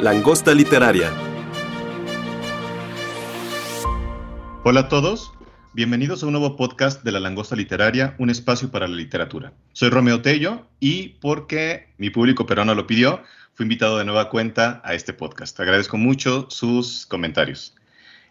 Langosta Literaria. Hola a todos, bienvenidos a un nuevo podcast de La Langosta Literaria, un espacio para la literatura. Soy Romeo Tello y porque mi público peruano lo pidió, fui invitado de nueva cuenta a este podcast. Agradezco mucho sus comentarios.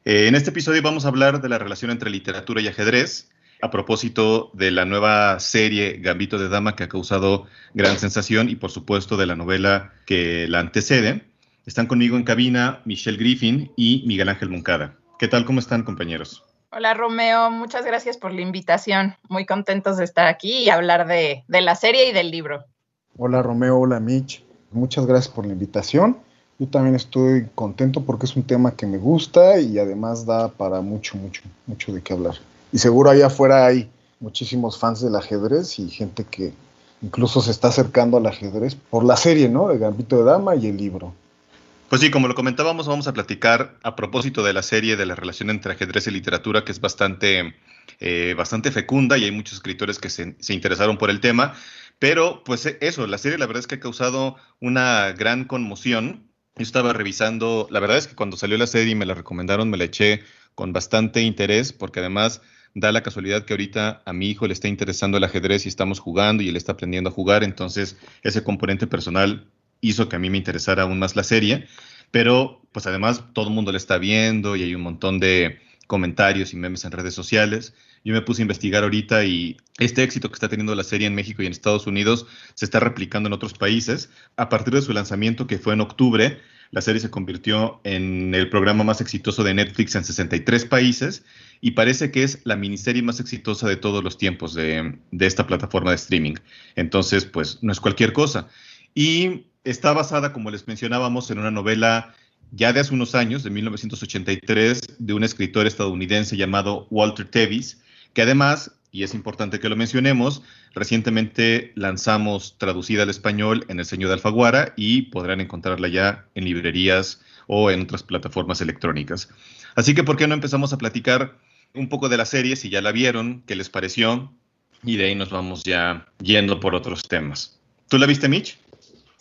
Eh, en este episodio vamos a hablar de la relación entre literatura y ajedrez, a propósito de la nueva serie Gambito de Dama que ha causado gran sensación y por supuesto de la novela que la antecede. Están conmigo en cabina Michelle Griffin y Miguel Ángel Moncada. ¿Qué tal? ¿Cómo están, compañeros? Hola, Romeo. Muchas gracias por la invitación. Muy contentos de estar aquí y hablar de, de la serie y del libro. Hola, Romeo. Hola, Mitch. Muchas gracias por la invitación. Yo también estoy contento porque es un tema que me gusta y además da para mucho, mucho, mucho de qué hablar. Y seguro allá afuera hay muchísimos fans del ajedrez y gente que incluso se está acercando al ajedrez por la serie, ¿no? El Gambito de Dama y el libro. Pues sí, como lo comentábamos, vamos a platicar a propósito de la serie de la relación entre ajedrez y literatura, que es bastante, eh, bastante fecunda y hay muchos escritores que se, interesaron por el tema. Pero, pues eso, la serie la verdad es que ha causado una gran conmoción. Yo estaba revisando, la verdad es que cuando salió la serie y me la recomendaron, me la eché con bastante interés, porque además da la casualidad que ahorita a mi hijo le está interesando el ajedrez y estamos jugando y él está aprendiendo a jugar, entonces ese componente personal hizo que a mí me interesara aún más la serie, pero pues además todo el mundo la está viendo y hay un montón de comentarios y memes en redes sociales. Yo me puse a investigar ahorita y este éxito que está teniendo la serie en México y en Estados Unidos se está replicando en otros países. A partir de su lanzamiento, que fue en octubre, la serie se convirtió en el programa más exitoso de Netflix en 63 países y parece que es la miniserie más exitosa de todos los tiempos de, de esta plataforma de streaming. Entonces, pues no es cualquier cosa. Y está basada, como les mencionábamos, en una novela ya de hace unos años, de 1983, de un escritor estadounidense llamado Walter Tevis, que además, y es importante que lo mencionemos, recientemente lanzamos traducida al español en El Señor de Alfaguara y podrán encontrarla ya en librerías o en otras plataformas electrónicas. Así que, ¿por qué no empezamos a platicar un poco de la serie, si ya la vieron, qué les pareció? Y de ahí nos vamos ya yendo por otros temas. ¿Tú la viste, Mitch?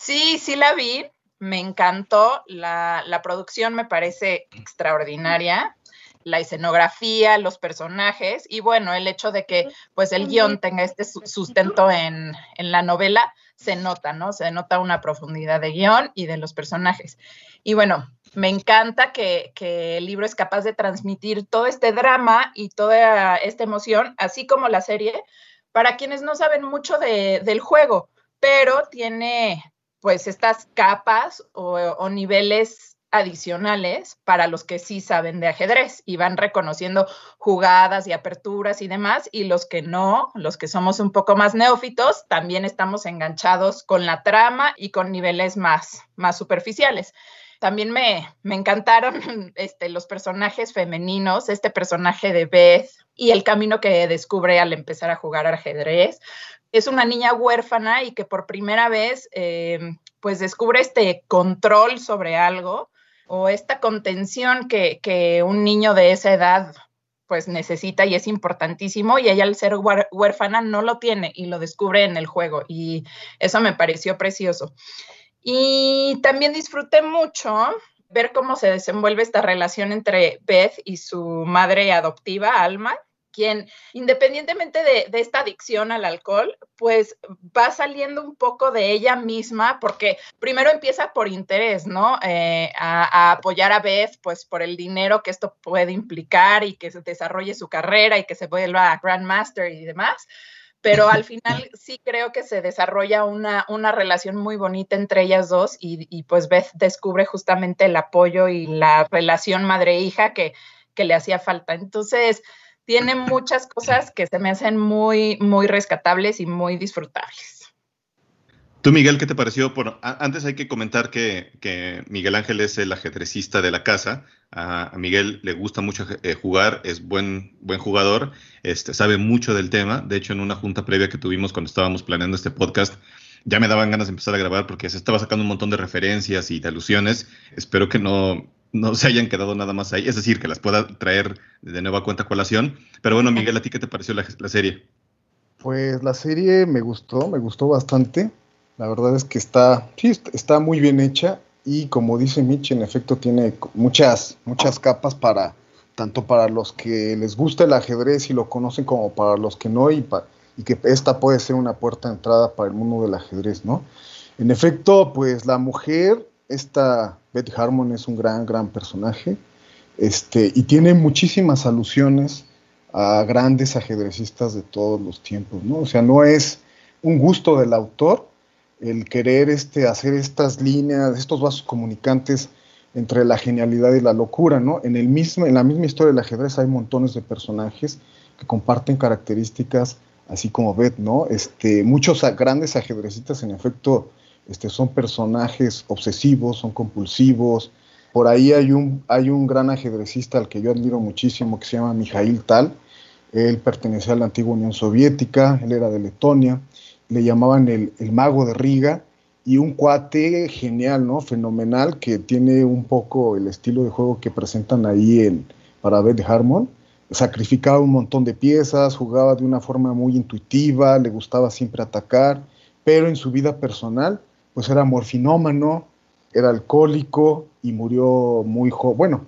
Sí, sí la vi. Me encantó. La, la producción me parece extraordinaria. La escenografía, los personajes y bueno, el hecho de que pues el guion tenga este sustento en, en la novela se nota, ¿no? Se nota una profundidad de guion y de los personajes. Y bueno, me encanta que, que, el libro es capaz de transmitir todo este drama y toda esta emoción, así como la serie, para quienes no saben mucho de, del juego, pero tiene pues estas capas o, niveles adicionales para los que sí saben de ajedrez y van reconociendo jugadas y aperturas y demás, y los que no, los que somos un poco más neófitos, también estamos enganchados con la trama y con niveles más, más superficiales. También me, me encantaron este, los personajes femeninos, este personaje de Beth y el camino que descubre al empezar a jugar ajedrez, es una niña huérfana y que por primera vez eh, pues descubre este control sobre algo o esta contención que, un niño de esa edad pues necesita y es importantísimo y ella al ser huérfana no lo tiene y lo descubre en el juego y eso me pareció precioso. Y también disfruté mucho ver cómo se desenvuelve esta relación entre Beth y su madre adoptiva, Alma, quien, independientemente de, de, esta adicción al alcohol, pues va saliendo un poco de ella misma, porque primero empieza por interés, ¿no? Eh, a, a, apoyar a Beth, pues por el dinero que esto puede implicar y que se desarrolle su carrera y que se vuelva Grandmaster y demás. Pero al final sí creo que se desarrolla una, una relación muy bonita entre ellas dos y, y pues Beth descubre justamente el apoyo y la relación madre-hija que, que le hacía falta. Entonces, tiene muchas cosas que se me hacen muy, muy rescatables y muy disfrutables. Tú, Miguel, ¿qué te pareció? Bueno, antes hay que comentar que, Miguel Ángel es el ajedrecista de la casa. A, Miguel le gusta mucho eh, jugar, es buen, buen jugador, este, sabe mucho del tema. De hecho, en una junta previa que tuvimos cuando estábamos planeando este podcast, ya me daban ganas de empezar a grabar porque se estaba sacando un montón de referencias y de alusiones. Espero que no, no se hayan quedado nada más ahí, es decir, que las pueda traer de nueva cuenta colación. Pero bueno, Miguel, ¿a ti qué te pareció la, la serie? Pues la serie me gustó, me gustó bastante. La verdad es que está, sí, está muy bien hecha y como dice Mitch, en efecto tiene muchas, muchas capas para, tanto para los que les gusta el ajedrez y lo conocen como para los que no y, y que esta puede ser una puerta de entrada para el mundo del ajedrez, ¿no? En efecto, pues la mujer, esta Beth Harmon es un gran, gran personaje, este, y tiene muchísimas alusiones a grandes ajedrecistas de todos los tiempos, ¿no? O sea, no es un gusto del autor, el querer este, hacer estas líneas, estos vasos comunicantes entre la genialidad y la locura, ¿no? En, el mismo, en la misma historia del ajedrez hay montones de personajes que comparten características así como Beth, ¿no? Este, muchos grandes ajedrecistas, en efecto, este, son personajes obsesivos, son compulsivos. Por ahí hay un, hay un gran ajedrecista al que yo admiro muchísimo, que se llama Mijail Tal. Él pertenecía a la antigua Unión Soviética, él era de Letonia le llamaban el, mago de Riga, y un cuate genial, ¿no? Fenomenal, que tiene un poco el estilo de juego que presentan ahí en, para Beth Harmon. Sacrificaba un montón de piezas, jugaba de una forma muy intuitiva, le gustaba siempre atacar, pero en su vida personal, pues era morfinómano, era alcohólico y murió muy joven, bueno,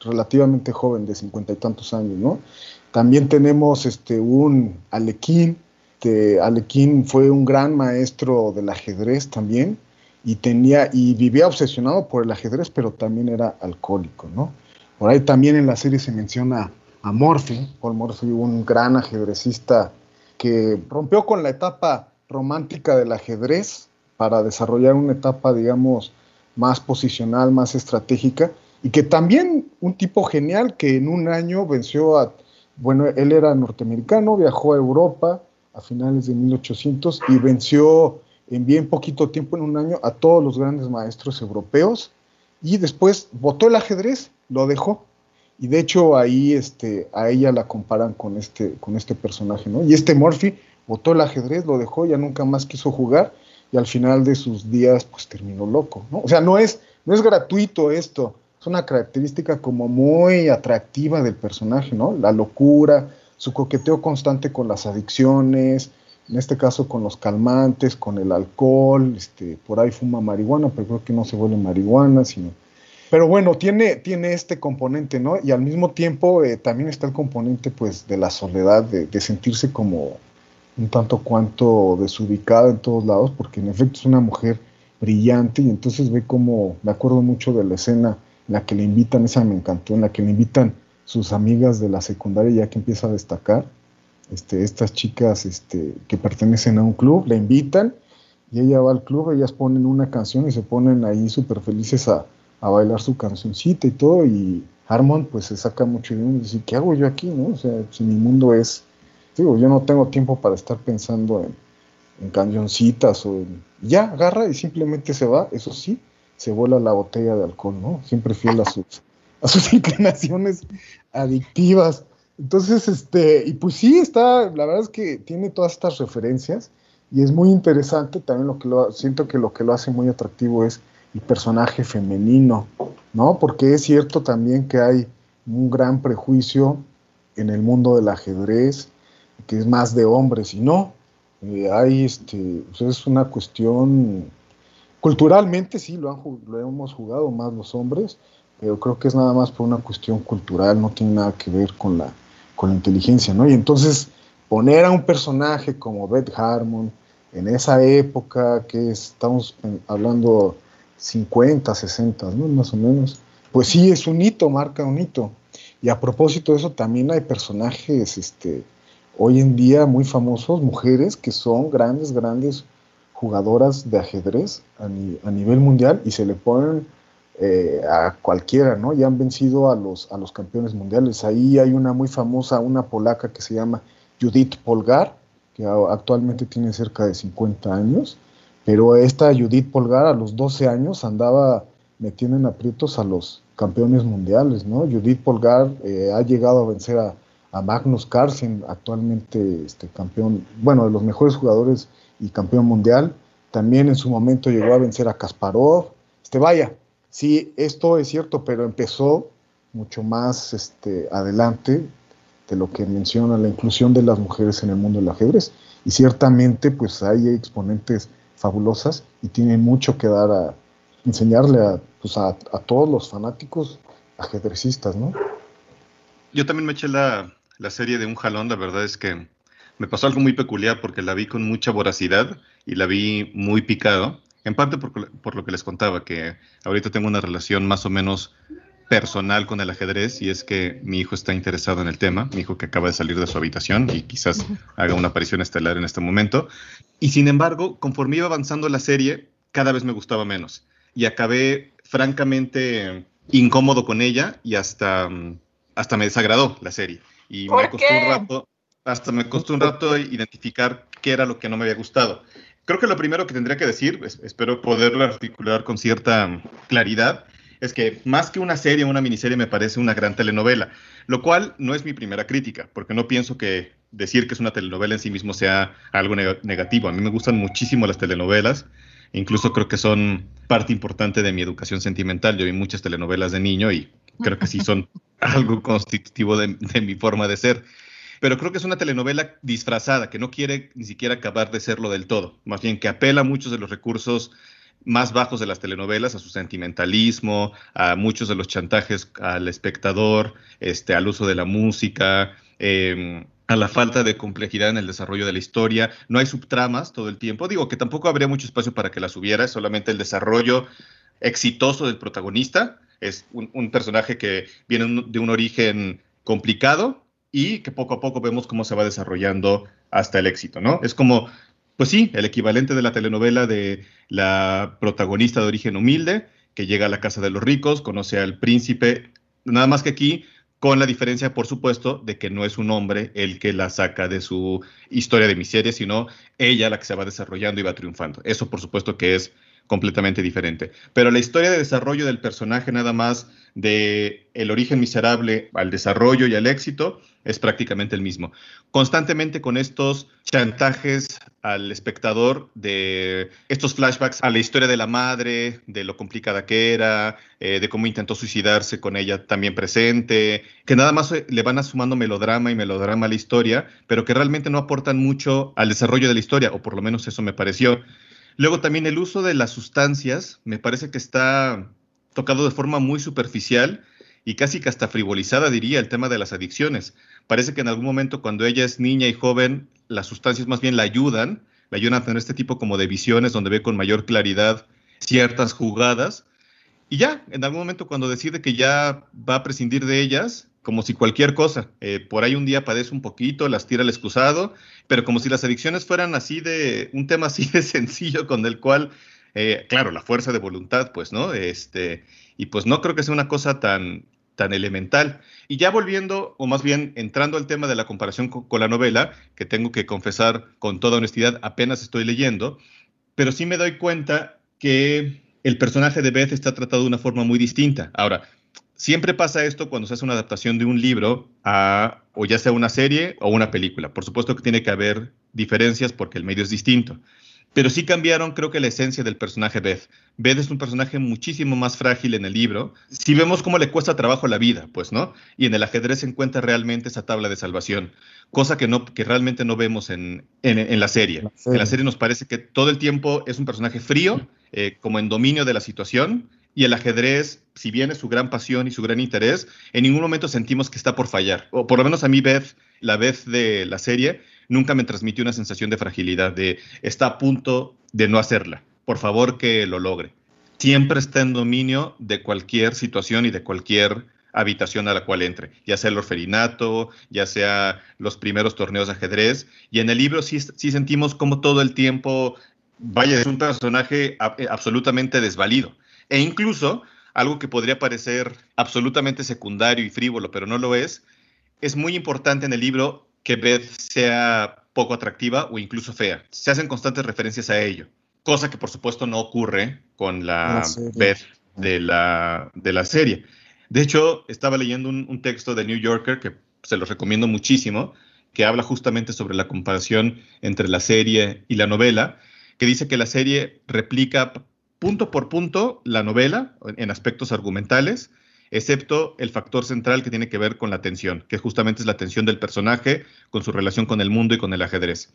relativamente joven, de cincuenta y tantos años, ¿no? También tenemos este, un Alequín, Alequín fue un gran maestro del ajedrez también y tenía y vivía obsesionado por el ajedrez, pero también era alcohólico, ¿no? Por ahí también en la serie se menciona a Morphy, Paul Morphy, un gran ajedrecista que rompió con la etapa romántica del ajedrez para desarrollar una etapa, digamos, más posicional, más estratégica, y que también un tipo genial que en un año venció a, bueno, él era norteamericano, viajó a Europa, a finales de 1800 y venció en bien poquito tiempo, en un año, a todos los grandes maestros europeos y después votó el ajedrez, lo dejó. Y de hecho ahí este, a ella la comparan con este, con este personaje, ¿no? Y este Murphy votó el ajedrez, lo dejó, ya nunca más quiso jugar y al final de sus días pues terminó loco, ¿no? O sea, no es, no es gratuito esto, es una característica como muy atractiva del personaje, ¿no? La locura, su coqueteo constante con las adicciones, en este caso con los calmantes, con el alcohol, este, por ahí fuma marihuana, pero creo que no se vuelve marihuana, sino... Pero bueno, tiene, tiene este componente, ¿no? Y al mismo tiempo eh, también está el componente, pues, de la soledad, de, de, sentirse como un tanto cuanto desubicada en todos lados, porque en efecto es una mujer brillante y entonces ve como, me acuerdo mucho de la escena en la que le invitan, esa me encantó, en la que le invitan sus amigas de la secundaria ya que empieza a destacar. Este, estas chicas este, que pertenecen a un club la invitan y ella va al club, ellas ponen una canción y se ponen ahí súper felices a, bailar su cancioncita y todo y Harmon pues se saca mucho de uno y dice, ¿qué hago yo aquí? No? O sea, si mi mundo es, yo no tengo tiempo para estar pensando en, en o en, ya, agarra y simplemente se va, eso sí, se vuela la botella de alcohol, ¿no? Siempre fiel a sus, a sus inclinaciones adictivas. Entonces, este, y pues sí, está, la verdad es que tiene todas estas referencias y es muy interesante también lo que lo, siento que lo que lo hace muy atractivo es el personaje femenino, ¿no? Porque es cierto también que hay un gran prejuicio en el mundo del ajedrez, que es más de hombres y no. Eh, hay, este, pues es una cuestión, culturalmente sí, lo, han, lo hemos jugado más los hombres, pero creo que es nada más por una cuestión cultural, no tiene nada que ver con la, con la inteligencia, ¿no? Y entonces poner a un personaje como Beth Harmon en esa época que estamos hablando 50, 60, ¿no? Más o menos, pues sí, es un hito, marca un hito. Y a propósito de eso, también hay personajes este, hoy en día muy famosos, mujeres que son grandes, grandes jugadoras de ajedrez a, nivel mundial y se le ponen eh, a cualquiera, ¿no? Ya han vencido a los, a los campeones mundiales. Ahí hay una muy famosa, una polaca que se llama Judith Polgar, que actualmente tiene cerca de 50 años, Pero esta Judith Polgar a los 12 años andaba metiendo en aprietos a los campeones mundiales, ¿no? Judith Polgar eh, ha llegado a vencer a, Magnus Carlsen, actualmente este, campeón, bueno, de los mejores jugadores y campeón mundial. También en su momento llegó a vencer a Kasparov. Este, vaya, sí, esto es cierto, pero empezó mucho más este, adelante de lo que menciona la inclusión de las mujeres en el mundo del ajedrez. Y ciertamente, pues hay exponentes fabulosas y tienen mucho que dar a enseñarle a, pues, a, todos los fanáticos ajedrecistas, ¿no? Yo también me eché la, la serie de un jalón, la verdad es que me pasó algo muy peculiar porque la vi con mucha voracidad y la vi muy picado, en parte por, por, lo que les contaba, que ahorita tengo una relación más o menos personal con el ajedrez y es que mi hijo está interesado en el tema, mi hijo que acaba de salir de su habitación y quizás haga una aparición estelar en este momento. Y sin embargo, conforme iba avanzando la serie, cada vez me gustaba menos y acabé francamente incómodo con ella y hasta, hasta me desagradó la serie. Y me costó un rato, hasta me costó un rato identificar qué era lo que no me había gustado. Creo que lo primero que tendría que decir, espero poderlo articular con cierta claridad, es que más que una serie o una miniserie me parece una gran telenovela, lo cual no es mi primera crítica, porque no pienso que decir que es una telenovela en sí mismo sea algo negativo. A mí me gustan muchísimo las telenovelas, incluso creo que son parte importante de mi educación sentimental. Yo vi muchas telenovelas de niño y creo que sí son algo constitutivo de, mi forma de ser pero creo que es una telenovela disfrazada, que no quiere ni siquiera acabar de serlo del todo, más bien que apela a muchos de los recursos más bajos de las telenovelas, a su sentimentalismo, a muchos de los chantajes al espectador, este, al uso de la música, em, a la falta de complejidad en el desarrollo de la historia. No hay subtramas todo el tiempo. Digo que tampoco habría mucho espacio para que las hubiera, solamente el desarrollo exitoso del protagonista. Es un, personaje que viene de un origen complicado y que poco a poco vemos cómo se va desarrollando hasta el éxito, ¿no? Es como pues sí, el equivalente de la telenovela de la protagonista de origen humilde, que llega a la casa de los ricos, conoce al príncipe, nada más que aquí, con la diferencia, por supuesto, de que no es un hombre el que la saca de su historia de miseria, sino ella la que se va desarrollando y va triunfando. Eso, por supuesto, que es completamente diferente. Pero la historia de desarrollo del personaje, nada más de el origen miserable al desarrollo y al éxito, es prácticamente el mismo. Constantemente con estos chantajes al espectador de estos flashbacks a la historia de la madre, de lo complicada que era, eh, de cómo intentó suicidarse con ella también presente, que nada más le van sumando melodrama y melodrama a la historia, pero que realmente no aportan mucho al desarrollo de la historia, o por lo menos eso me pareció. Luego también el uso de las sustancias me parece que está tocado de forma muy superficial y casi que hasta frivolizada, diría, el tema de las adicciones. Parece que en algún momento cuando ella es niña y joven, las sustancias más bien la ayudan, la ayudan a tener este tipo como de visiones donde ve con mayor claridad ciertas jugadas. Y ya, en algún momento cuando decide que ya va a prescindir de ellas, como si cualquier cosa. Eh, por ahí un día padece un poquito, las tira al excusado, pero como si las adicciones fueran así de un tema así de sencillo con el cual, eh, claro, la fuerza de voluntad, pues, ¿no? Este, y pues no creo que sea una cosa tan, tan elemental. Y ya volviendo, o más bien entrando al tema de la comparación con, con la novela, que tengo que confesar con toda honestidad, apenas estoy leyendo, pero sí me doy cuenta que el personaje de Beth está tratado de una forma muy distinta. Ahora, siempre pasa esto cuando se hace una adaptación de un libro a, o ya sea una serie o una película. Por supuesto que tiene que haber diferencias porque el medio es distinto. Pero sí cambiaron, creo que la esencia del personaje Beth. Beth es un personaje muchísimo más frágil en el libro. Si vemos cómo le cuesta trabajo la vida, pues, ¿no? Y en el ajedrez se encuentra realmente esa tabla de salvación, cosa que, no, que realmente no vemos en, en, la, serie. En la serie nos parece que todo el tiempo es un personaje frío, eh, como en dominio de la situación, y el ajedrez, si bien es su gran pasión y su gran interés, en ningún momento sentimos que está por fallar. O por lo menos a mí, Beth, la Beth de la serie, nunca me transmitió una sensación de fragilidad, de está a punto de no hacerla. Por favor que lo logre. Siempre está en dominio de cualquier situación y de cualquier habitación a la cual entre, ya sea el orferinato, ya sea los primeros torneos de ajedrez. Y en el libro sí, sí sentimos como todo el tiempo, vaya, es un personaje absolutamente desvalido e incluso, algo que podría parecer absolutamente secundario y frívolo, pero no lo es, es muy importante en el libro que Beth sea poco atractiva o incluso fea. Se hacen constantes referencias a ello. cosa que por supuesto no ocurre con la Beth de la, de la serie. De hecho, estaba leyendo un, texto de New Yorker que se los recomiendo muchísimo, que habla justamente sobre la comparación entre la serie y la novela, que dice que la serie replica punto por punto la novela en aspectos argumentales, excepto el factor central que tiene que ver con la tensión, que justamente es la tensión del personaje con su relación con el mundo y con el ajedrez.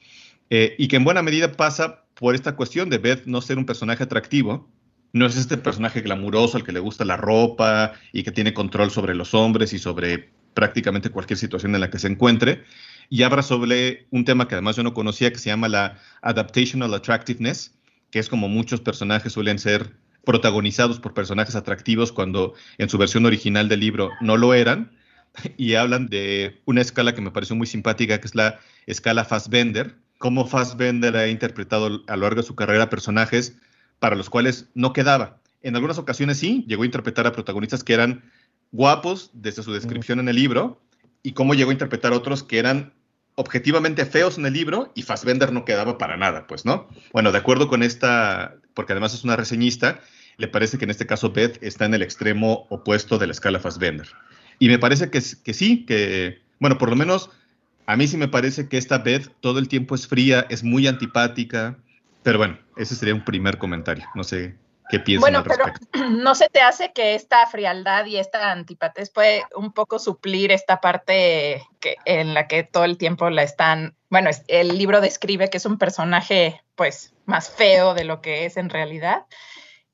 Eh, y que en buena medida pasa por esta cuestión de Beth no ser un personaje atractivo, no es este personaje glamuroso al que le gusta la ropa y que tiene control sobre los hombres y sobre prácticamente cualquier situación en la que se encuentre. Y habla sobre un tema que además yo no conocía que se llama la adaptational attractiveness, que es como muchos personajes suelen ser protagonizados por personajes atractivos cuando en su versión original del libro no lo eran. Y hablan de una escala que me pareció muy simpática, que es la escala Fassbender, cómo Fassbender ha interpretado a lo largo de su carrera personajes para los cuales no quedaba. En algunas ocasiones sí, llegó a interpretar a protagonistas que eran guapos desde su descripción en el libro y cómo llegó a interpretar a otros que eran objetivamente feos en el libro y Fassbender no quedaba para nada, pues, ¿no? Bueno, de acuerdo con esta, porque además es una reseñista, le parece que en este caso Beth está en el extremo opuesto de la escala Fassbender. Y me parece que, que sí, que, bueno, por lo menos a mí sí me parece que esta Beth todo el tiempo es fría, es muy antipática, pero bueno, ese sería un primer comentario. No sé qué piensas. Bueno, pero no se te hace que esta frialdad y esta antipatez puede un poco suplir esta parte que, en la que todo el tiempo la están. Bueno, el libro describe que es un personaje, pues, más feo de lo que es en realidad.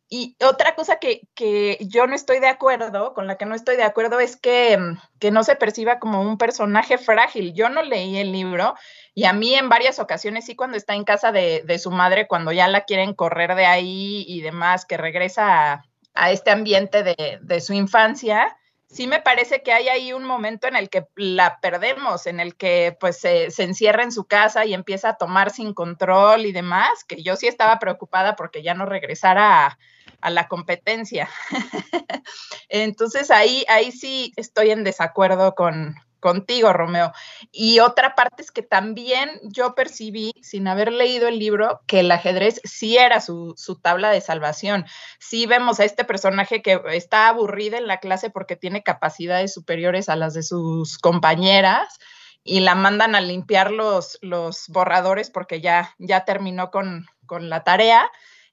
Y otra cosa que, que, yo no estoy de acuerdo, con la que no estoy de acuerdo, es que, que, no se perciba como un personaje frágil. Yo no leí el libro y a mí en varias ocasiones, sí, cuando está en casa de, de su madre, cuando ya la quieren correr de ahí y demás, que regresa a, a este ambiente de, de, su infancia, sí me parece que hay ahí un momento en el que la perdemos, en el que pues se, se, encierra en su casa y empieza a tomar sin control y demás, que yo sí estaba preocupada porque ya no regresara a a la competencia. Entonces ahí, ahí sí estoy en desacuerdo con, contigo, Romeo. Y otra parte es que también yo percibí, sin haber leído el libro, que el ajedrez sí era su, su, tabla de salvación. Sí vemos a este personaje que está aburrida en la clase porque tiene capacidades superiores a las de sus compañeras y la mandan a limpiar los, los borradores porque ya, ya terminó con, con la tarea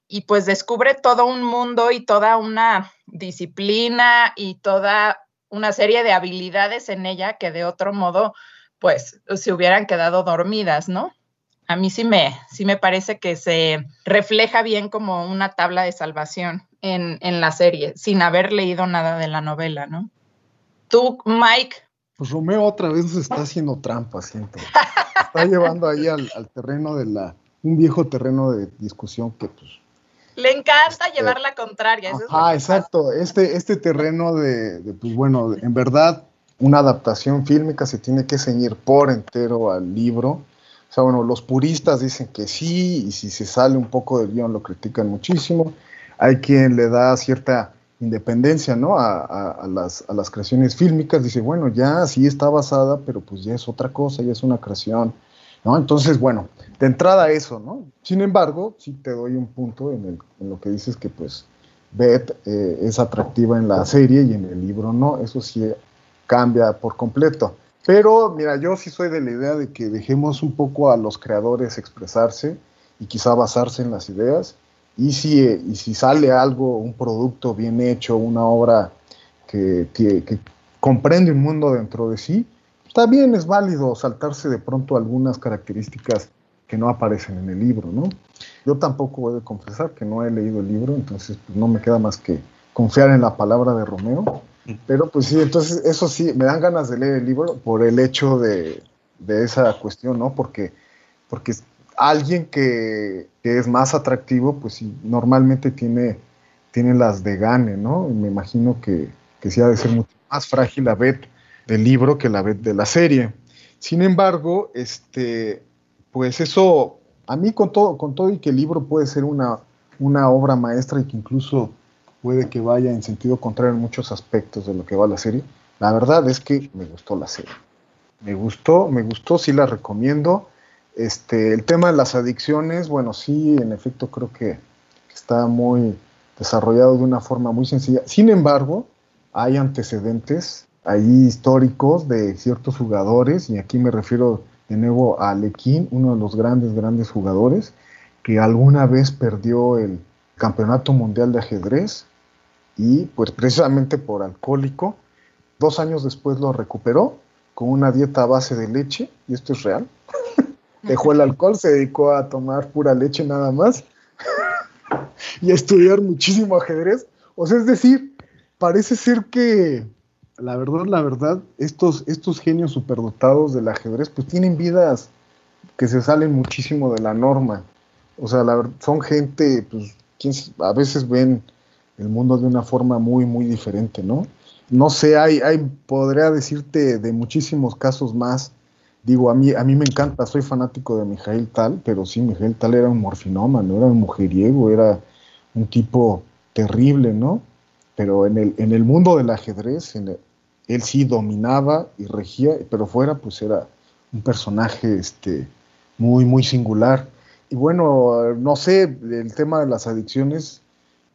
y pues descubre todo un mundo y toda una disciplina y toda una serie de habilidades en ella que de otro modo pues se hubieran quedado dormidas, ¿no? A mí sí me, sí me parece que se refleja bien como una tabla de salvación en, en la serie, sin haber leído nada de la novela, ¿no? Tú, Mike. Pues Romeo otra vez se está haciendo trampa, siento. Está llevando ahí al, al terreno de la, un viejo terreno de discusión que pues le encanta llevar la contraria. ah, exacto. Este, este terreno de, pues bueno, en verdad, una adaptación fílmica se tiene que ceñir por entero al libro. O sea, bueno, los puristas dicen que sí, y si se sale un poco del guion lo critican muchísimo. Hay quien le da cierta independencia, ¿no? A, las, a las creaciones fílmicas. Dice, bueno, ya sí está basada, pero pues ya es otra cosa, ya es una creación ¿no? Entonces, bueno, de entrada eso, ¿no? Sin embargo, sí te doy un punto en, lo que dices que pues Beth eh, es atractiva en la serie y en el libro no, eso sí cambia por completo. Pero mira, yo sí soy de la idea de que dejemos un poco a los creadores expresarse y quizá basarse en las ideas. Y si, y si sale algo, un producto bien hecho, una obra que, que comprende un mundo dentro de sí, bien, es válido saltarse de pronto algunas características que no aparecen en el libro, ¿no? Yo tampoco voy a confesar que no he leído el libro, entonces pues, no me queda más que confiar en la palabra de Romeo. Pero pues sí, entonces eso sí, me dan ganas de leer el libro por el hecho de, esa cuestión, ¿no? Porque, porque alguien que, es más atractivo, pues sí, normalmente tiene, tiene las de gane, ¿no? me imagino que, que sí ha de ser mucho más frágil a Beth del libro que la de la serie. Sin embargo, este, pues eso, a mí con todo, con todo y que el libro puede ser una, una obra maestra y que incluso puede que vaya en sentido contrario en muchos aspectos de lo que va la serie, la verdad es que me gustó la serie. Me gustó, me gustó, sí la recomiendo. Este, el tema de las adicciones, bueno, sí, en efecto creo que está muy desarrollado de una forma muy sencilla. Sin embargo, hay antecedentes ahí históricos de ciertos jugadores, y aquí me refiero de nuevo a uno de los grandes, grandes jugadores, que alguna vez perdió el campeonato mundial de ajedrez y pues precisamente por alcohólico, dos años después lo recuperó con una dieta a base de leche, y esto es real. Dejó el alcohol, se dedicó a tomar pura leche nada más y a estudiar muchísimo ajedrez. O sea, es decir, parece ser que la verdad, la verdad, estos, estos genios superdotados del ajedrez, pues tienen vidas que se salen muchísimo de la norma. O sea, la, son gente, pues, a veces ven el mundo de una forma muy, muy diferente, ¿no? No sé, hay, hay, podría decirte de muchísimos casos más. Digo, a mí, a mí me encanta, soy fanático de Mijail Tal, pero sí, Mijail Tal era un morfinómano, era un mujeriego, era un tipo terrible, ¿no? Pero en el, en el mundo del ajedrez, él sí dominaba y regía, pero fuera pues era un personaje este, muy, muy singular. Y bueno, no sé, el tema de las adicciones,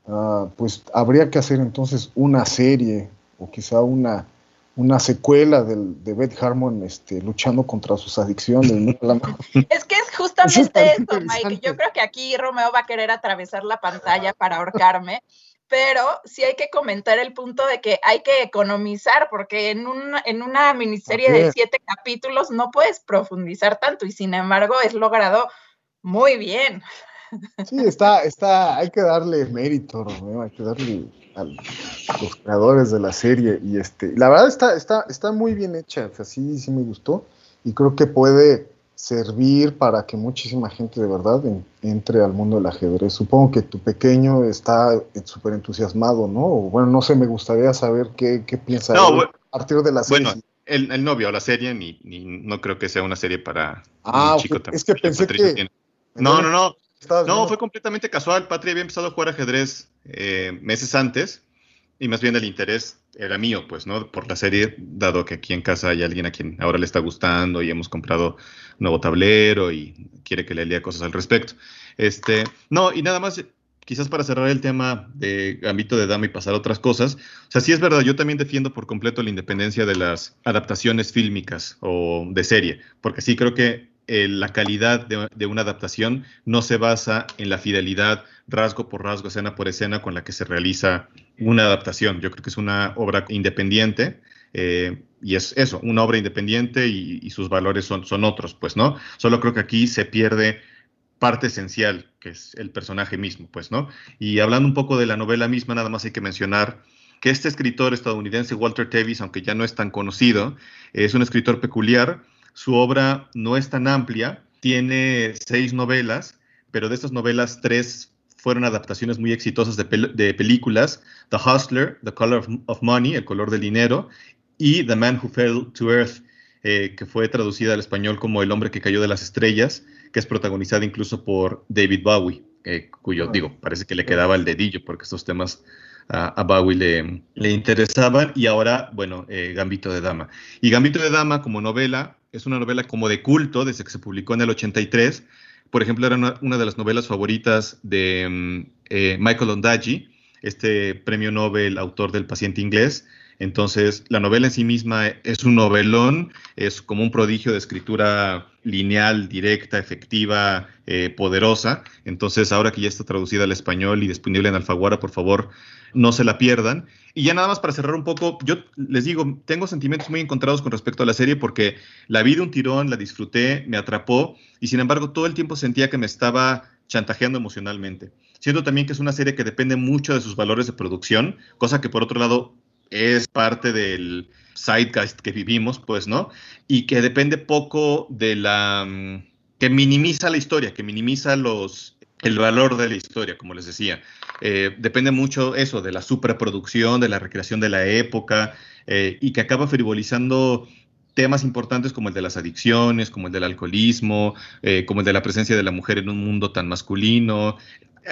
ah, pues habría que hacer entonces una serie o quizá una, una secuela del, de Beth Harmon este, luchando contra sus adicciones. es que es justamente eso, Mike. Yo creo que aquí Romeo va a querer atravesar la pantalla para ahorcarme, pero sí hay que comentar el punto de que hay que economizar, porque en, un, en una miniserie de siete capítulos no puedes profundizar tanto y sin embargo es logrado muy bien. Sí, está, está, hay que darle mérito, Romeo, hay que darle a los creadores de la serie. Y este, la verdad está, está, está muy bien hecha, o sea, sí, sí me gustó. Y creo que puede servir para que muchísima gente de verdad entre al mundo del ajedrez. Supongo que tu pequeño está súper entusiasmado, ¿no? bueno, no sé, me gustaría saber qué, qué piensa a partir de la serie. Bueno, el, novio la serie, ni, no creo que sea una serie para ah, un chico Es que pensé que... No, no, no. No, fue completamente casual. Patria había empezado a jugar ajedrez eh, meses antes y más bien el interés era mío, pues, ¿no? Por la serie, dado que aquí en casa hay alguien a quien ahora le está gustando y hemos comprado nuevo tablero y quiere que le lea cosas al respecto. Este, no, y nada más, quizás para cerrar el tema de ámbito de dama y pasar a otras cosas, o sea, sí es verdad, yo también defiendo por completo la independencia de las adaptaciones fílmicas o de serie, porque sí creo que eh, la calidad de, una adaptación no se basa en la fidelidad rasgo por rasgo, escena por escena con la que se realiza una adaptación. Yo creo que es una obra independiente eh, y es eso, una obra independiente y, sus valores son, son otros, pues, ¿no? Solo creo que aquí se pierde parte esencial, que es el personaje mismo, pues, ¿no? Y hablando un poco de la novela misma, nada más hay que mencionar que este escritor estadounidense, Walter Tevis, aunque ya no es tan conocido, es un escritor peculiar su obra no es tan amplia, tiene seis novelas, pero de estas novelas, tres fueron adaptaciones muy exitosas de, películas, The Hustler, The Color of, Money, El color del dinero, y The Man Who Fell to Earth, eh, que fue traducida al español como El hombre que cayó de las estrellas, que es protagonizada incluso por David Bowie, eh, cuyo, ah. digo, parece que le quedaba el dedillo, porque estos temas a, Bowie le, le, interesaban, y ahora, bueno, eh, Gambito de Dama. Y Gambito de Dama como novela es una novela como de culto desde que se publicó en el 83. Por ejemplo, era una, de las novelas favoritas de mm, eh, Michael Ondaatje, este premio Nobel, autor del paciente inglés. Entonces, la novela en sí misma es un novelón, es como un prodigio de escritura lineal, directa, efectiva, eh, poderosa. Entonces, ahora que ya está traducida al español y disponible en Alfaguara, por favor, no se la pierdan. Y ya nada más para cerrar un poco, yo les digo, tengo sentimientos muy encontrados con respecto a la serie porque la vi de un tirón, la disfruté, me atrapó y sin embargo todo el tiempo sentía que me estaba chantajeando emocionalmente. Siento también que es una serie que depende mucho de sus valores de producción, cosa que por otro lado es parte del zeitgeist que vivimos, pues, ¿no? Y que depende poco de la... Mm, que minimiza la historia, que minimiza los, el valor de la historia, como les decía. Eh, depende mucho eso, de la superproducción, de la recreación de la época, eh, y que acaba frivolizando temas importantes como el de las adicciones, como el del alcoholismo, eh, como el de la presencia de la mujer en un mundo tan masculino.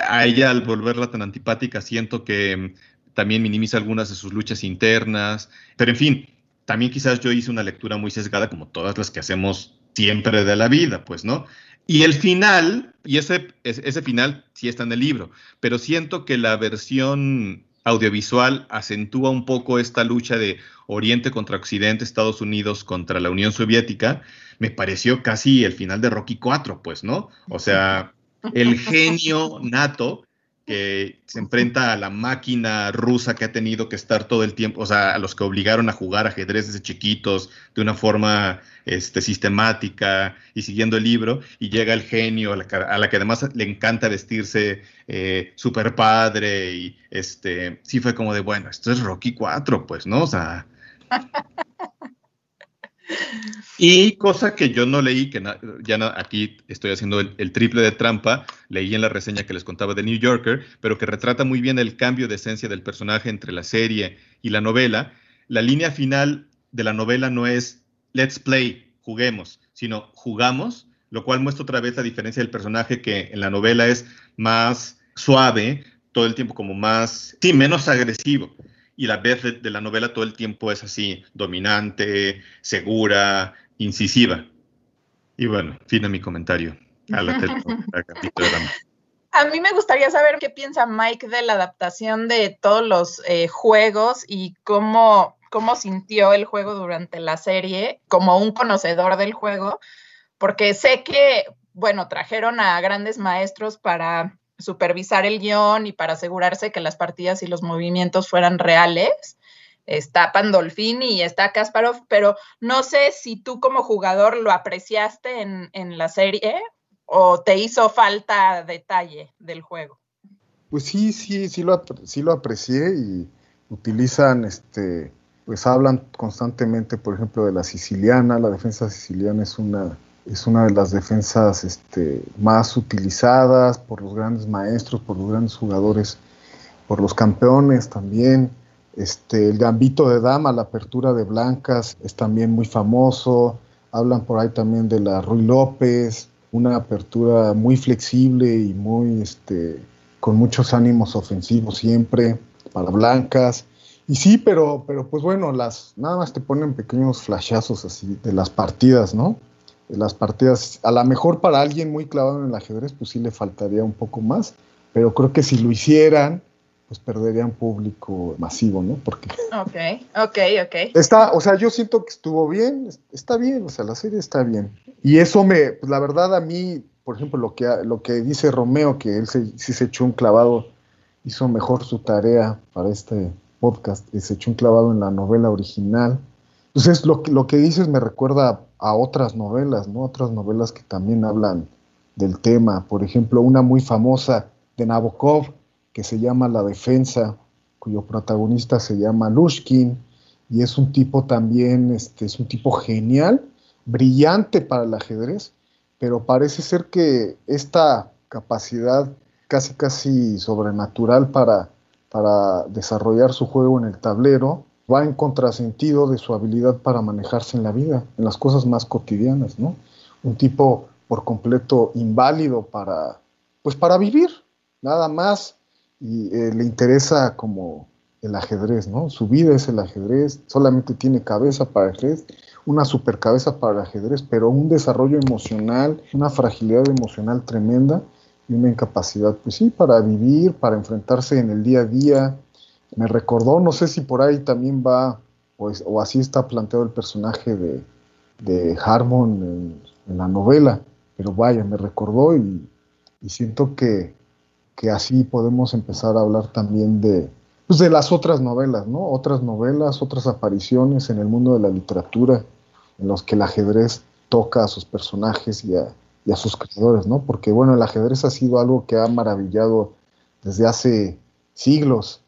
A ella, al volverla tan antipática, siento que mm, también minimiza algunas de sus luchas internas, pero en fin, también quizás yo hice una lectura muy sesgada, como todas las que hacemos siempre de la vida, pues, ¿no? Y el final, y ese, ese final sí está en el libro, pero siento que la versión audiovisual acentúa un poco esta lucha de Oriente contra Occidente, Estados Unidos contra la Unión Soviética, me pareció casi el final de Rocky 4, pues, ¿no? O sea, el genio nato que se enfrenta a la máquina rusa que ha tenido que estar todo el tiempo, o sea, a los que obligaron a jugar ajedrez desde chiquitos de una forma este, sistemática y siguiendo el libro, y llega el genio a la, que además le encanta vestirse eh, super padre, y este, sí fue como de, bueno, esto es Rocky 4, pues, ¿no? O sea... Y cosa que yo no leí, que ya aquí estoy haciendo el, triple de trampa, leí en la reseña que les contaba de New Yorker, pero que retrata muy bien el cambio de esencia del personaje entre la serie y la novela. La línea final de la novela no es let's play, juguemos, sino jugamos, lo cual muestra otra vez la diferencia del personaje que en la novela es más suave, todo el tiempo como más, sí, menos agresivo y la vez de, la novela todo el tiempo es así, dominante, segura, incisiva. Y bueno, fin de mi comentario. A, mí me gustaría saber qué piensa Mike de la adaptación de todos los eh, juegos y cómo, cómo sintió el juego durante la serie como un conocedor del juego, porque sé que, bueno, trajeron a grandes maestros para supervisar el guion y para asegurarse que las partidas y los movimientos fueran reales. Está Pandolfini y está Kasparov, pero no sé si tú como jugador lo apreciaste en, la serie o te hizo falta detalle del juego. Pues sí, sí, sí lo, sí lo aprecié y utilizan, este, pues hablan constantemente, por ejemplo, de la siciliana, la defensa siciliana es una es una de las defensas este, más utilizadas por los grandes maestros, por los grandes jugadores, por los campeones también. Este, el gambito de dama, la apertura de blancas es también muy famoso. Hablan por ahí también de la Ruy López, una apertura muy flexible y muy este, con muchos ánimos ofensivos siempre para blancas. Y sí, pero, pero pues bueno, las, nada más te ponen pequeños flashazos así de las partidas, ¿no? Las partidas, a lo mejor para alguien muy clavado en el ajedrez, pues sí le faltaría un poco más, pero creo que si lo hicieran, pues perderían público masivo, ¿no? Porque... Ok, ok, ok. Está, o sea, yo siento que estuvo bien, está bien, o sea, la serie está bien. Y eso me, pues la verdad a mí, por ejemplo, lo que, lo que dice Romeo, que él se, sí se echó un clavado, hizo mejor su tarea para este podcast, se echó un clavado en la novela original. Entonces, lo, lo que dices me recuerda a otras novelas, ¿no? Otras novelas que también hablan del tema. Por ejemplo, una muy famosa de Nabokov que se llama La Defensa, cuyo protagonista se llama Lushkin y es un tipo también, este, es un tipo genial, brillante para el ajedrez, pero parece ser que esta capacidad casi casi sobrenatural para, para desarrollar su juego en el tablero va en contrasentido de su habilidad para manejarse en la vida, en las cosas más cotidianas, ¿no? Un tipo por completo inválido para, pues para vivir, nada más, y eh, le interesa como el ajedrez, ¿no? Su vida es el ajedrez, solamente tiene cabeza para el ajedrez, una super cabeza para el ajedrez, pero un desarrollo emocional, una fragilidad emocional tremenda y una incapacidad, pues sí, para vivir, para enfrentarse en el día a día, me recordó, no sé si por ahí también va, pues, o así está planteado el personaje de, de Harmon en, la novela, pero vaya, me recordó y, siento que, que, así podemos empezar a hablar también de, pues, de las otras novelas, ¿no? Otras novelas, otras apariciones en el mundo de la literatura, en los que el ajedrez toca a sus personajes y a, y a sus creadores, ¿no? Porque, bueno, el ajedrez ha sido algo que ha maravillado desde hace siglos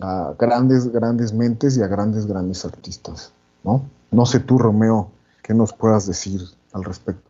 a grandes, grandes mentes y a grandes, grandes artistas, ¿no? No sé tú, Romeo, qué nos puedas decir al respecto.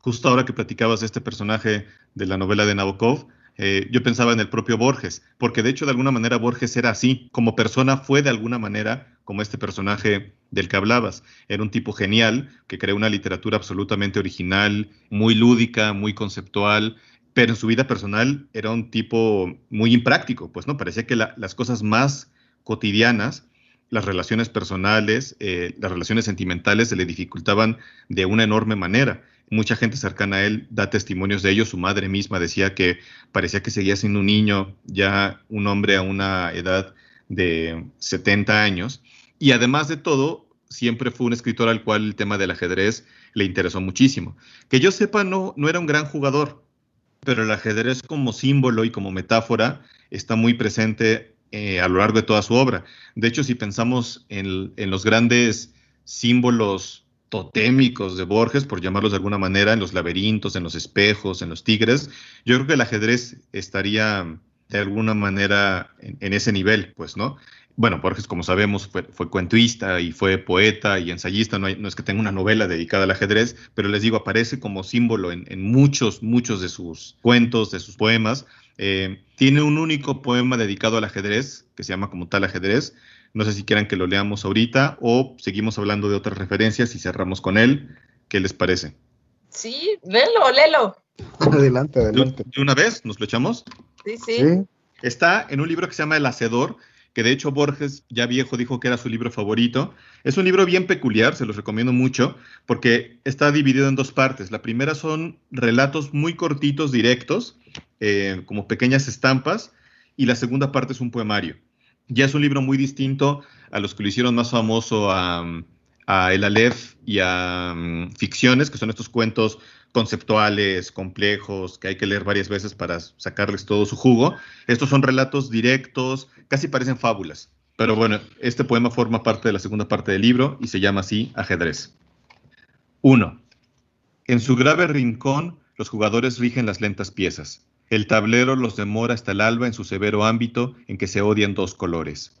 Justo ahora que platicabas de este personaje de la novela de Nabokov, eh, yo pensaba en el propio Borges, porque de hecho de alguna manera Borges era así, como persona fue de alguna manera como este personaje del que hablabas. Era un tipo genial que creó una literatura absolutamente original, muy lúdica, muy conceptual, pero en su vida personal era un tipo muy impráctico, pues no, parecía que las cosas más cotidianas las relaciones personales, eh, las relaciones sentimentales se le dificultaban de una enorme manera. Mucha gente cercana a él da testimonios de ello. Su madre misma decía que parecía que seguía siendo un niño, ya un hombre a una edad de 70 años. Y además de todo, siempre fue un escritor al cual el tema del ajedrez le interesó muchísimo. Que yo sepa, no, no era un gran jugador, pero el ajedrez como símbolo y como metáfora está muy presente eh, a lo largo de toda su obra. De hecho, si pensamos en, los grandes símbolos totémicos de Borges, por llamarlos de alguna manera, en los laberintos, en los espejos, en los tigres, yo creo que el ajedrez estaría de alguna manera en, ese nivel, pues, ¿no? Bueno, Borges, como sabemos, fue, cuentuista y fue poeta y ensayista, no, es que tenga una novela dedicada al ajedrez, pero les digo, aparece como símbolo en, muchos, muchos de sus cuentos, de sus poemas. Eh, tiene un único poema dedicado al ajedrez, que se llama como tal ajedrez. No sé si quieran que lo leamos ahorita o seguimos hablando de otras referencias y cerramos con él. ¿Qué les parece? Sí, léelo, léelo. Adelante, adelante. ¿De una vez? ¿Nos lo echamos? Sí, sí, Está en un libro que se llama El Hacedor, que de hecho Borges, ya viejo, dijo que era su libro favorito. Es un libro bien peculiar, se los recomiendo mucho, porque está dividido en dos partes. La primera son relatos muy cortitos, directos, eh, como pequeñas estampas, y la segunda parte es un poemario. Ya es un libro muy distinto a los que lo hicieron más famoso a, El Aleph y a mm, Ficciones, que son estos cuentos conceptuales, complejos, que hay que leer varias veces para sacarles todo su jugo. Estos son relatos directos, casi parecen fábulas. Pero bueno, este poema forma parte de la segunda parte del libro y se llama así Ajedrez. 1. En su grave rincón, los jugadores rigen las lentas piezas. El tablero los demora hasta el alba en su severo ámbito en que se odian dos colores.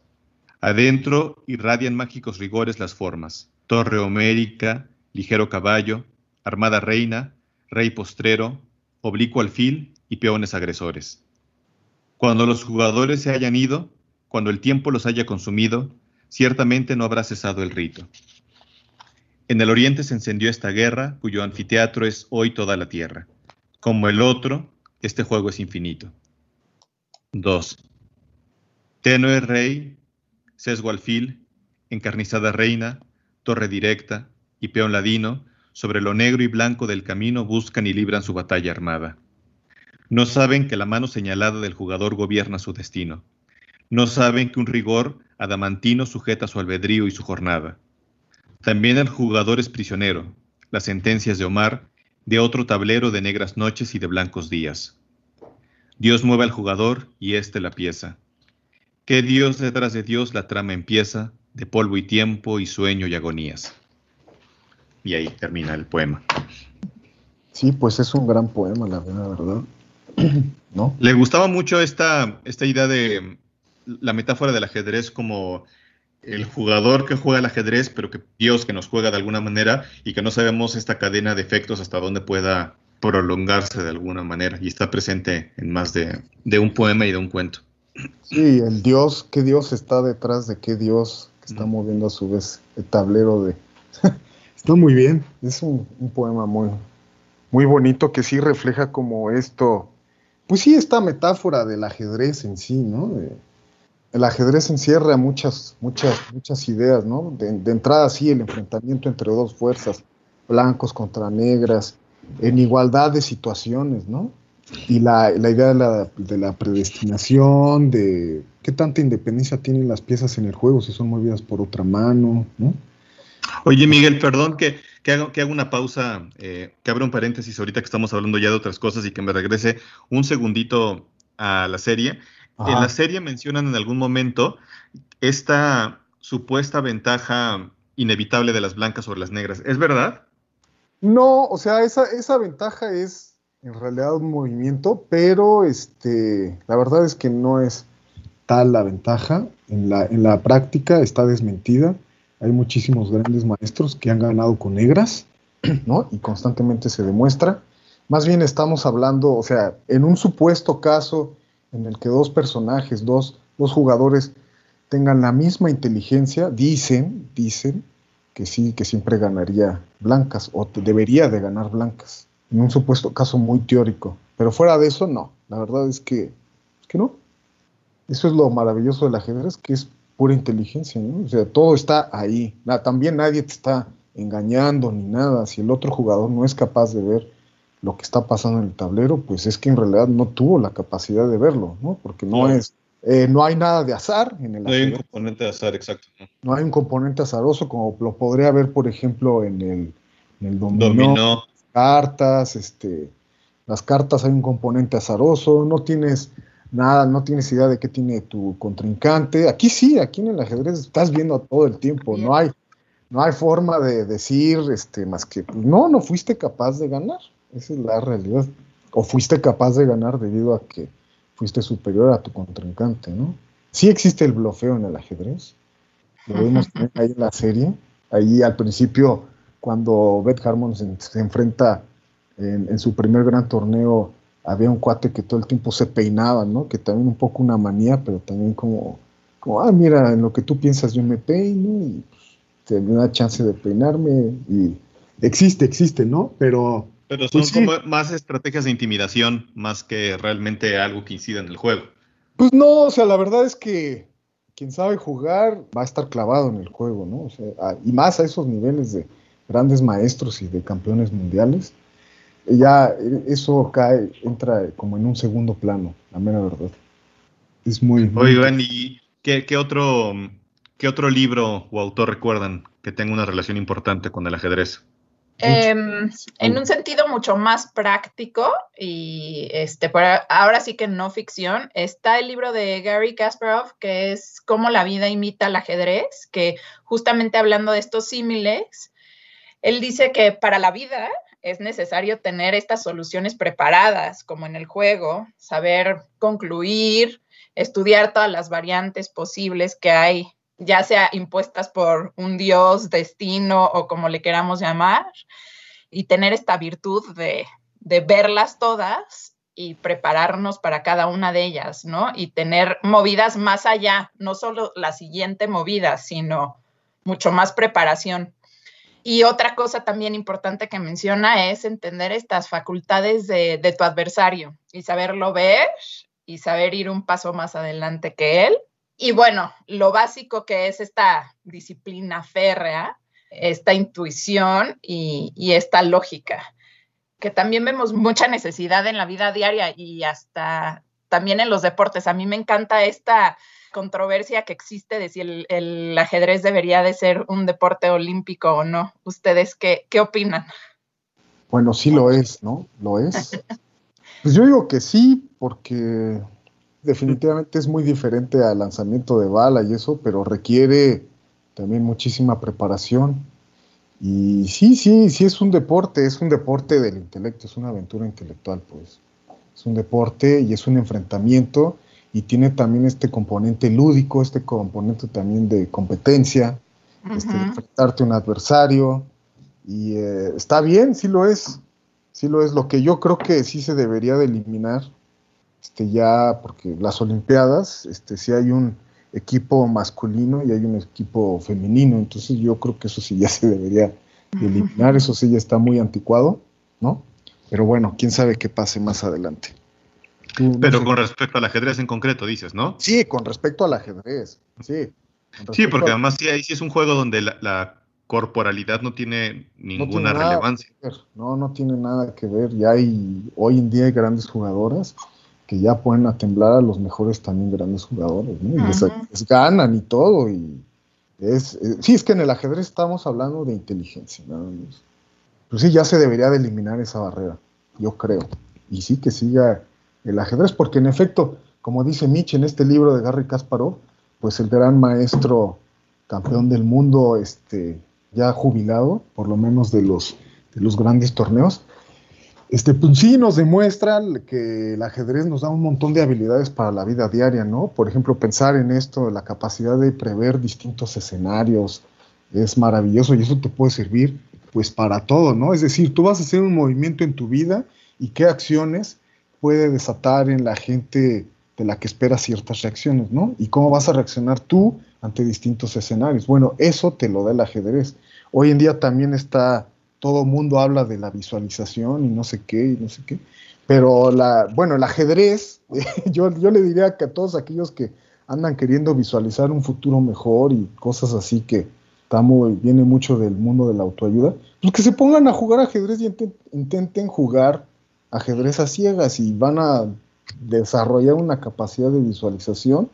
Adentro irradian mágicos rigores las formas. Torre homérica, ligero caballo, armada reina, rey postrero, oblicuo alfil y peones agresores. Cuando los jugadores se hayan ido, cuando el tiempo los haya consumido, ciertamente no habrá cesado el rito. En el oriente se encendió esta guerra, cuyo anfiteatro es hoy toda la tierra. Como el otro, este juego es infinito. 2. Tenue rey, sesgo alfil, encarnizada reina, torre directa y peón ladino, sobre lo negro y blanco del camino buscan y libran su batalla armada. No saben que la mano señalada del jugador gobierna su destino. No saben que un rigor adamantino sujeta su albedrío y su jornada. También el jugador es prisionero, las sentencias de Omar, de otro tablero de negras noches y de blancos días. Dios mueve al jugador y éste la pieza. ¿Qué Dios detrás de Dios la trama empieza, de polvo y tiempo y sueño y agonías? Y ahí termina el poema. Sí, pues es un gran poema, la verdad. ¿No? Le gustaba mucho esta, esta idea de la metáfora del ajedrez como el jugador que juega el ajedrez, pero que Dios que nos juega de alguna manera y que no sabemos esta cadena de efectos hasta dónde pueda prolongarse de alguna manera y está presente en más de, de un poema y de un cuento. Sí, el Dios, qué Dios está detrás de qué Dios que está moviendo a su vez el tablero de, Está muy bien, es un, poema muy, muy bonito que sí refleja como esto, pues sí, esta metáfora del ajedrez en sí, ¿no? el ajedrez encierra muchas, muchas, muchas ideas, ¿no? De, entrada sí, el enfrentamiento entre dos fuerzas, blancos contra negras, en igualdad de situaciones, ¿no? Y la, idea de la, de la, predestinación, de qué tanta independencia tienen las piezas en el juego, si son movidas por otra mano, ¿no? Oye, Miguel, perdón que, que, haga, que una pausa, eh, que abra un paréntesis ahorita que estamos hablando ya de otras cosas y que me regrese un segundito a la serie. En la serie mencionan en algún momento esta supuesta ventaja inevitable de las blancas sobre las negras. ¿Es verdad? No, o sea, esa, esa ventaja es en realidad un movimiento, pero este, la verdad es que no es tal la ventaja. En la, en la práctica está desmentida. Hay muchísimos grandes maestros que han ganado con negras, ¿no? Y constantemente se demuestra. Más bien estamos hablando, o sea, en un supuesto caso en el que dos personajes, dos, dos jugadores tengan la misma inteligencia, dicen, dicen que sí, que siempre ganaría blancas o debería de ganar blancas. En un supuesto caso muy teórico. Pero fuera de eso, no. La verdad es que, que no. Eso es lo maravilloso del ajedrez, que es pura inteligencia, ¿no? O sea, todo está ahí. también nadie te está engañando ni nada. Si el otro jugador no es capaz de ver lo que está pasando en el tablero, pues es que en realidad no tuvo la capacidad de verlo, ¿no? Porque no es, eh, no hay nada de azar en el No hay un componente de azar, exacto. No hay un componente azaroso como lo podría haber, por ejemplo, en el, en dominó, cartas, este, las cartas hay un componente azaroso, no tienes nada, no tienes idea de qué tiene tu contrincante. Aquí sí, aquí en el ajedrez estás viendo todo el tiempo, no hay, no hay forma de decir este, más que, pues, no, no fuiste capaz de ganar, esa es la realidad. O fuiste capaz de ganar debido a que fuiste superior a tu contrincante, ¿no? Sí existe el blofeo en el ajedrez, lo vemos ahí en la serie, ahí al principio cuando Beth Harmon se, enfrenta en, en, su primer gran torneo había un cuate que todo el tiempo se peinaba, ¿no? Que también un poco una manía, pero también como, como ah, mira, en lo que tú piensas yo me peino y pues, te da chance de peinarme y existe, existe, ¿no? Pero... Pero pues son como más estrategias de intimidación, más que realmente algo que incida en el juego. Pues no, o sea, la verdad es que quien sabe jugar va a estar clavado en el juego, ¿no? O sea, y más a esos niveles de grandes maestros y de campeones mundiales ya eso cae, entra como en un segundo plano, la mera verdad. Es muy... Oigan, ¿y qué, otro, qué otro libro o autor recuerdan que tenga una relación importante con el ajedrez? Em, en un sentido mucho más práctico y este, ahora sí que no ficción, está el libro de Gary Kasparov que es Cómo la vida imita al ajedrez, que justamente hablando de estos símiles, él dice que para la vida es necesario tener estas soluciones preparadas, como en el juego, saber concluir, estudiar todas las variantes posibles que hay, ya sea impuestas por un dios, destino o como le queramos llamar, y tener esta virtud de, de verlas todas y prepararnos para cada una de ellas, ¿no? Y tener movidas más allá, no solo la siguiente movida, sino mucho más preparación. Y otra cosa también importante que menciona es entender estas facultades de, tu adversario y saberlo ver y saber ir un paso más adelante que él. Y bueno, lo básico que es esta disciplina férrea, esta intuición y, esta lógica, que también vemos mucha necesidad en la vida diaria y hasta también en los deportes. A mí me encanta esta controversia que existe de si el, ajedrez debería de ser un deporte olímpico o no. ¿Ustedes qué, qué opinan? Bueno, sí lo es, ¿no? Lo es. Pues yo digo que sí, porque definitivamente es muy diferente al lanzamiento de bala y eso, pero requiere también muchísima preparación. Y sí, sí, sí es un deporte, es un deporte del intelecto, es una aventura intelectual, pues. Es un deporte y es un enfrentamiento y tiene también este componente lúdico, este componente también de competencia, este, enfrentarte a un adversario, y eh, está bien, sí lo es, sí lo es. Lo que yo creo que sí se debería de eliminar, este, ya, porque las Olimpiadas, este, sí hay un equipo masculino y hay un equipo femenino, entonces yo creo que eso sí ya se debería de eliminar, eso sí ya está muy anticuado, ¿no? Pero bueno, quién sabe qué pase más adelante. Pero con respecto al ajedrez en concreto, dices, ¿no? Sí, con respecto al ajedrez, sí. Sí, porque además sí, ahí sí es un juego donde la, corporalidad no tiene ninguna relevancia. No, no tiene nada que ver. Ya hay, hoy en día hay grandes jugadoras que ya ponen a temblar a los mejores también grandes jugadores, ¿no? Y les, ganan y todo. Y es, eh, sí, es que en el ajedrez estamos hablando de inteligencia, Pues sí, ya se debería de eliminar esa barrera, yo creo. Y sí que siga el ajedrez, porque en efecto, como dice Mitch en este libro de Gary Kasparov, pues el gran maestro campeón del mundo, este, ya jubilado, por lo menos de los, de los grandes torneos, este, pues sí nos demuestra que el ajedrez nos da un montón de habilidades para la vida diaria, ¿no? Por ejemplo, pensar en esto, la capacidad de prever distintos escenarios, es maravilloso y eso te puede servir pues para todo, ¿no? Es decir, tú vas a hacer un movimiento en tu vida y qué acciones puede desatar en la gente de la que espera ciertas reacciones, ¿no? Y cómo vas a reaccionar tú ante distintos escenarios. Bueno, eso te lo da el ajedrez. Hoy en día también está, todo mundo habla de la visualización y no sé qué, y no sé qué. Pero la, bueno, el ajedrez, yo, yo le diría que a todos aquellos que andan queriendo visualizar un futuro mejor y cosas así que está viene mucho del mundo de la autoayuda, pues que se pongan a jugar ajedrez y intenten jugar ajedrez a ciegas y van a desarrollar una capacidad de visualización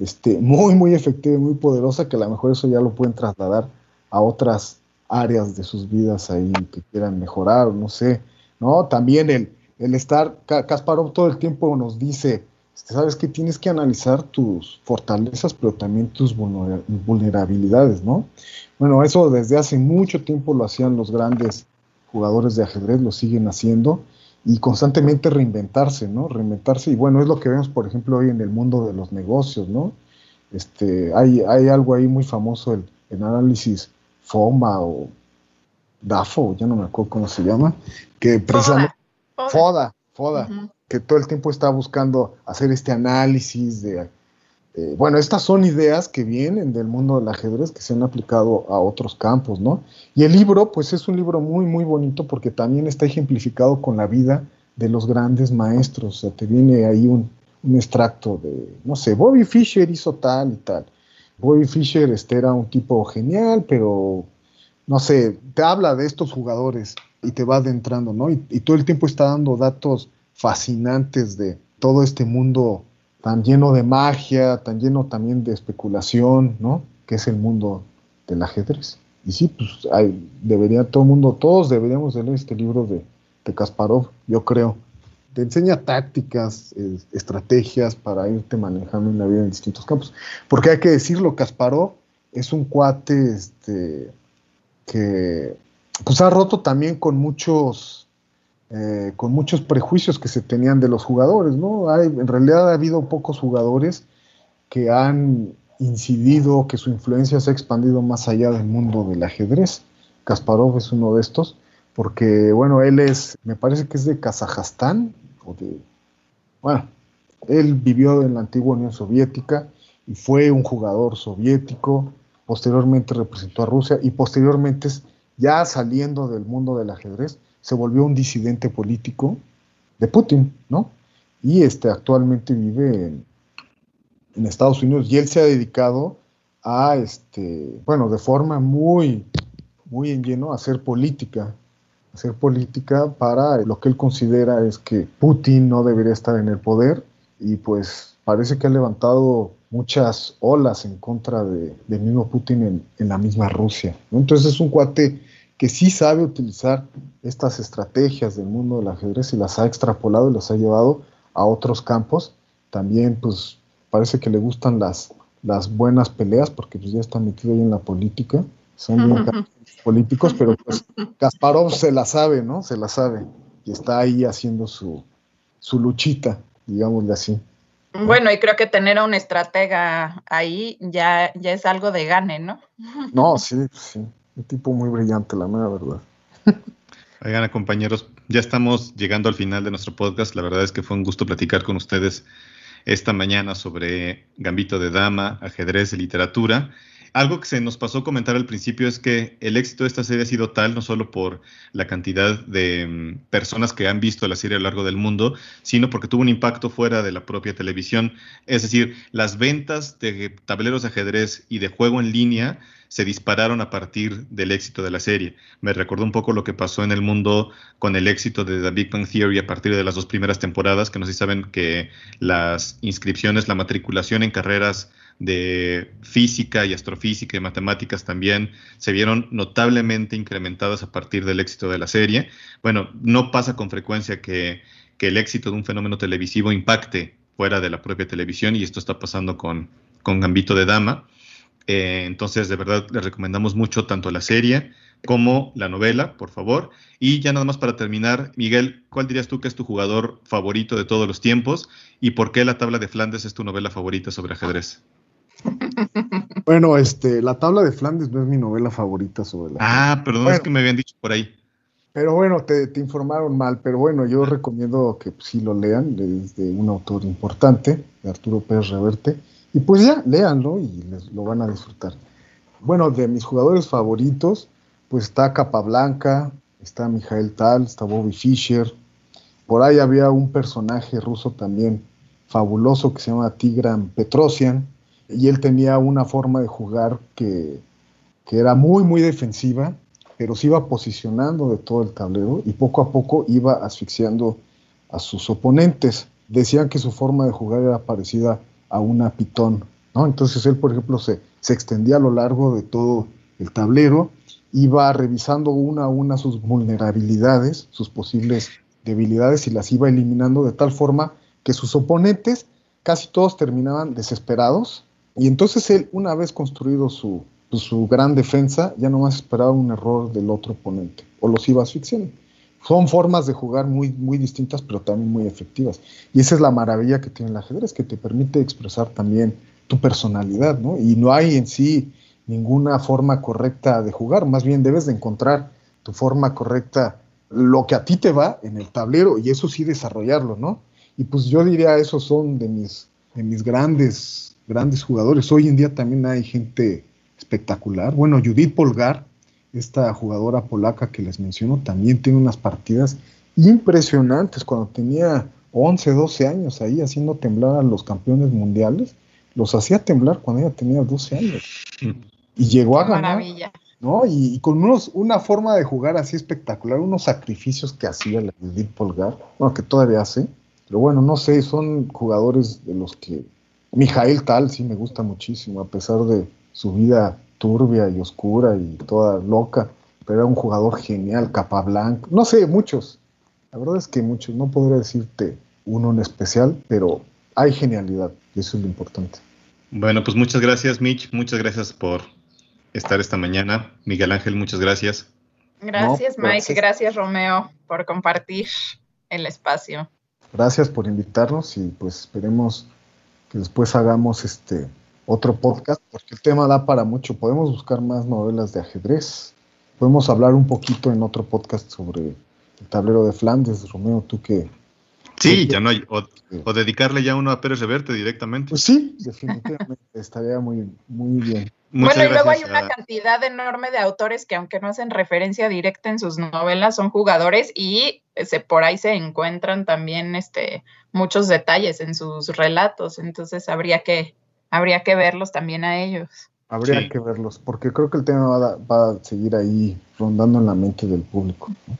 este, muy, muy efectiva y muy poderosa que a lo mejor eso ya lo pueden trasladar a otras áreas de sus vidas ahí que quieran mejorar, no sé, ¿no? También el, el estar, Kasparov todo el tiempo nos dice, este, sabes que tienes que analizar tus fortalezas, pero también tus vulnerabilidades, ¿no? Bueno, eso desde hace mucho tiempo lo hacían los grandes jugadores de ajedrez, lo siguen haciendo y constantemente reinventarse, ¿no? Reinventarse y bueno, es lo que vemos, por ejemplo, hoy en el mundo de los negocios, ¿no? Este, hay, hay algo ahí muy famoso, el, análisis FOMA o DAFO, ya no me acuerdo cómo se llama, que precisamente... FODA, FODA, que todo el tiempo está buscando hacer este análisis de, eh, bueno, estas son ideas que vienen del mundo del ajedrez que se han aplicado a otros campos, ¿no? Y el libro, pues es un libro muy, muy bonito porque también está ejemplificado con la vida de los grandes maestros, o sea, te viene ahí un, extracto de, no sé, Bobby Fischer hizo tal y tal. Bobby Fischer este, era un tipo genial, pero, no sé, te habla de estos jugadores y te va adentrando, ¿no? Y todo el tiempo está dando datos fascinantes de todo este mundo tan lleno de magia, tan lleno también de especulación, ¿no? Que es el mundo del ajedrez. Y sí, pues debería todo el mundo, todos deberíamos leer este libro de, de Kasparov, yo creo. Te enseña tácticas, estrategias para irte manejando en la vida en distintos campos. Porque hay que decirlo, Kasparov es un cuate este, que pues ha roto también con muchos eh, con muchos prejuicios que se tenían de los jugadores, ¿no? Hay, en realidad ha habido pocos jugadores que han incidido, que su influencia se ha expandido más allá del mundo del ajedrez. Kasparov es uno de estos, porque, bueno, él es, me parece que es de Kazajstán, o de, bueno, él vivió en la antigua Unión Soviética y fue un jugador soviético, posteriormente representó a Rusia y posteriormente, ya saliendo del mundo del ajedrez, se volvió un disidente político de Putin, ¿no? Y este, actualmente vive en, Estados Unidos y él se ha dedicado a, este, bueno, de forma muy, muy en lleno a hacer política, hacer política para lo que él considera es que Putin no debería estar en el poder y pues parece que ha levantado muchas olas en contra de, del mismo Putin en, en la misma Rusia. Entonces es un cuate que sí sabe utilizar estas estrategias del mundo del ajedrez y las ha extrapolado y las ha llevado a otros campos. También, pues, parece que le gustan las, las buenas peleas, porque pues ya está metido ahí en la política. Son políticos, pero pues Kasparov se la sabe, ¿no? Se la sabe. Y está ahí haciendo su, su luchita, digámosle así. Bueno, y creo que tener a un estratega ahí ya, ya es algo de gane, ¿no? No, sí, sí. Un tipo muy brillante, la mera verdad. Oigan, compañeros, ya estamos llegando al final de nuestro podcast. La verdad es que fue un gusto platicar con ustedes esta mañana sobre Gambito de Dama, ajedrez y literatura. Algo que se nos pasó comentar al principio es que el éxito de esta serie ha sido tal no solo por la cantidad de mm, personas que han visto la serie a lo largo del mundo, sino porque tuvo un impacto fuera de la propia televisión. Es decir, las ventas de tableros de ajedrez y de juego en línea se dispararon a partir del éxito de la serie. Me recordó un poco lo que pasó en el mundo con el éxito de The Big Bang Theory a partir de las dos primeras temporadas, que no sé si saben que las inscripciones, la matriculación en carreras de física y astrofísica y matemáticas también se vieron notablemente incrementadas a partir del éxito de la serie. Bueno, no pasa con frecuencia que, que el éxito de un fenómeno televisivo impacte fuera de la propia televisión y esto está pasando con, con Gambito de Dama. Eh, entonces, de verdad, les recomendamos mucho tanto la serie como la novela, por favor. Y ya nada más para terminar, Miguel, ¿cuál dirías tú que es tu jugador favorito de todos los tiempos y por qué La Tabla de Flandes es tu novela favorita sobre ajedrez? Bueno, este, La Tabla de Flandes no es mi novela favorita sobre la. Ah, perdón, es que me habían dicho por ahí. Pero bueno, te, informaron mal, pero bueno, yo recomiendo que sí lo lean, es de un autor importante, de Arturo Pérez Reverte. Y pues ya, léanlo y les, lo van a disfrutar. Bueno, de mis jugadores favoritos, pues está Capablanca, está Mijael Tal, está Bobby Fischer. Por ahí había un personaje ruso también fabuloso que se llama Tigran Petrosian, y él tenía una forma de jugar que, que era muy, muy defensiva, pero se iba posicionando de todo el tablero y poco a poco iba asfixiando a sus oponentes. Decían que su forma de jugar era parecida a una pitón, ¿no? Entonces él, por ejemplo, se, se extendía a lo largo de todo el tablero, iba revisando una a una sus vulnerabilidades, sus posibles debilidades y las iba eliminando de tal forma que sus oponentes casi todos terminaban desesperados y entonces él, una vez construido su, su gran defensa, ya nomás esperaba un error del otro oponente o los iba asfixiando. Son formas de jugar muy, muy distintas, pero también muy efectivas. Y esa es la maravilla que tiene el ajedrez, que te permite expresar también tu personalidad, ¿no? Y no hay en sí ninguna forma correcta de jugar, más bien debes de encontrar tu forma correcta, lo que a ti te va en el tablero y eso sí desarrollarlo, ¿no? Y pues yo diría, esos son de mis, de mis grandes, grandes jugadores. Hoy en día también hay gente espectacular. Bueno, Judith Polgar, esta jugadora polaca que les menciono, también tiene unas partidas impresionantes. Cuando tenía 11, 12 años ahí haciendo temblar a los campeones mundiales, los hacía temblar cuando ella tenía 12 años. Y llegó a ganar. Maravilla. ¿no? Y, y, con unos, una forma de jugar así espectacular, unos sacrificios que hacía la Judith Polgar, bueno, que todavía hace, pero bueno, no sé, son jugadores de los que Mijael Tal sí me gusta muchísimo, a pesar de su vida turbia y oscura y toda loca, pero era un jugador genial, capa blanca, no sé, muchos, la verdad es que muchos, no podría decirte uno en especial, pero hay genialidad y eso es lo importante. Bueno, pues muchas gracias Mitch, muchas gracias por estar esta mañana. Miguel Ángel, muchas gracias. Gracias no, Mike, gracias. gracias Romeo por compartir el espacio. Gracias por invitarnos y pues esperemos que después hagamos este otro podcast, porque el tema da para mucho. Podemos buscar más novelas de ajedrez. Podemos hablar un poquito en otro podcast sobre el tablero de Flandes, Romeo, tú que... Sí, ya no hay, o, o, dedicarle ya uno a Pérez Reverte directamente. Pues sí, definitivamente, estaría muy, muy bien. Muchas bueno, y luego hay una a... cantidad enorme de autores que aunque no hacen referencia directa en sus novelas, son jugadores y se, por ahí se encuentran también este, muchos detalles en sus relatos, entonces habría que, habría que verlos también a ellos. Habría sí. que verlos, porque creo que el tema va a, va a, seguir ahí rondando en la mente del público. ¿no?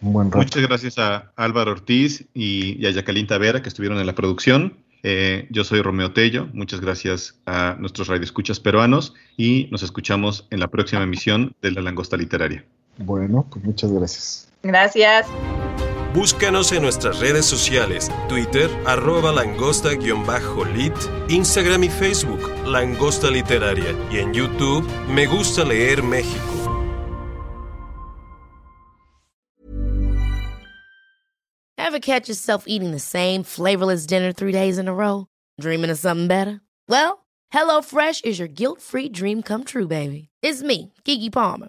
Un buen rato. Muchas gracias a Álvaro Ortiz y, y a Jacqueline Tavera que estuvieron en la producción. Eh, yo soy Romeo Tello, muchas gracias a nuestros radioescuchas peruanos y nos escuchamos en la próxima emisión de La Langosta Literaria. Bueno, pues muchas gracias. Gracias. Búscanos en nuestras redes sociales, Twitter, arroba langosta-lit, Instagram y Facebook, Langosta Literaria, y en YouTube, Me Gusta Leer México. Ever catch yourself eating the same flavorless dinner three days in a row? Dreaming of something better? Well, HelloFresh is your guilt-free dream come true, baby. It's me, Kiki Palmer.